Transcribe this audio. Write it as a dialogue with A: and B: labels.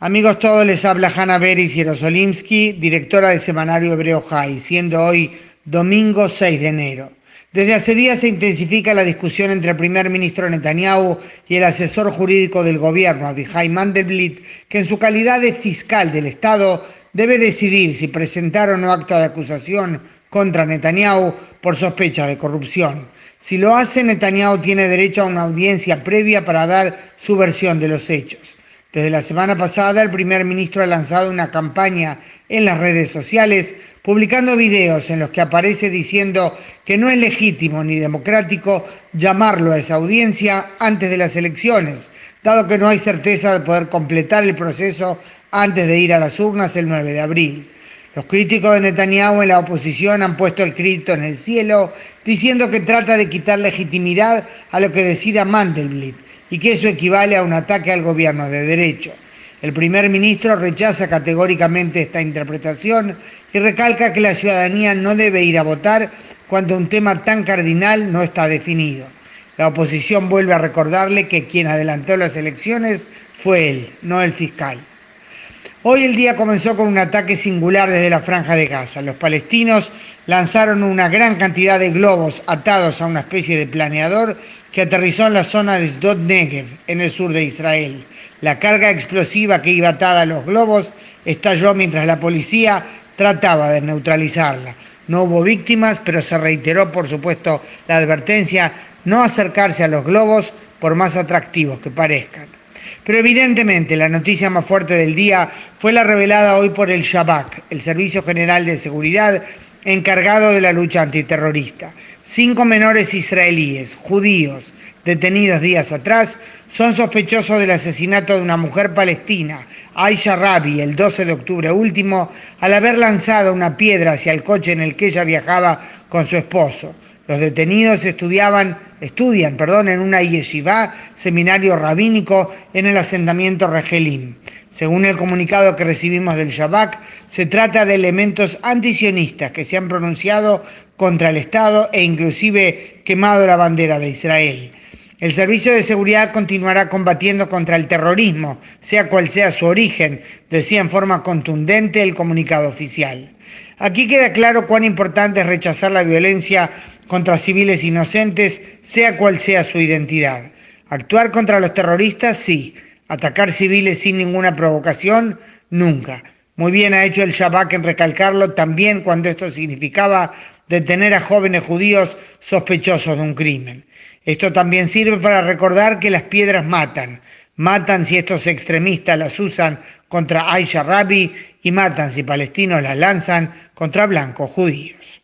A: Amigos todos, les habla Hanna Beris Yerosolimsky, directora del semanario Hebreo High, siendo hoy domingo 6 de enero. Desde hace días se intensifica la discusión entre el primer ministro Netanyahu y el asesor jurídico del gobierno, Abihai Mandelblit, que en su calidad de fiscal del Estado debe decidir si presentar o no acto de acusación contra Netanyahu por sospecha de corrupción. Si lo hace, Netanyahu tiene derecho a una audiencia previa para dar su versión de los hechos. Desde la semana pasada, el primer ministro ha lanzado una campaña en las redes sociales, publicando videos en los que aparece diciendo que no es legítimo ni democrático llamarlo a esa audiencia antes de las elecciones, dado que no hay certeza de poder completar el proceso antes de ir a las urnas el 9 de abril. Los críticos de Netanyahu en la oposición han puesto el crédito en el cielo, diciendo que trata de quitar legitimidad a lo que decida Mandelblit y que eso equivale a un ataque al gobierno de derecho. El primer ministro rechaza categóricamente esta interpretación y recalca que la ciudadanía no debe ir a votar cuando un tema tan cardinal no está definido. La oposición vuelve a recordarle que quien adelantó las elecciones fue él, no el fiscal. Hoy el día comenzó con un ataque singular desde la franja de Gaza. Los palestinos lanzaron una gran cantidad de globos atados a una especie de planeador que aterrizó en la zona de Sdot Negev, en el sur de Israel. La carga explosiva que iba atada a los globos estalló mientras la policía trataba de neutralizarla. No hubo víctimas, pero se reiteró, por supuesto, la advertencia no acercarse a los globos por más atractivos que parezcan. Pero evidentemente la noticia más fuerte del día fue la revelada hoy por el Shabak, el Servicio General de Seguridad encargado de la lucha antiterrorista. Cinco menores israelíes, judíos, detenidos días atrás, son sospechosos del asesinato de una mujer palestina, Aisha Rabi, el 12 de octubre último, al haber lanzado una piedra hacia el coche en el que ella viajaba con su esposo. Los detenidos estudiaban, estudian perdón, en una yeshiva, seminario rabínico, en el asentamiento Regelim. Según el comunicado que recibimos del Shabak, se trata de elementos antisionistas que se han pronunciado contra el Estado e inclusive quemado la bandera de Israel. El Servicio de Seguridad continuará combatiendo contra el terrorismo, sea cual sea su origen, decía en forma contundente el comunicado oficial. Aquí queda claro cuán importante es rechazar la violencia contra civiles inocentes, sea cual sea su identidad. Actuar contra los terroristas, sí. Atacar civiles sin ninguna provocación, nunca. Muy bien ha hecho el Shabak en recalcarlo también cuando esto significaba detener a jóvenes judíos sospechosos de un crimen. Esto también sirve para recordar que las piedras matan. Matan si estos extremistas las usan contra Aisha Rabi y matan si palestinos las lanzan contra blancos judíos.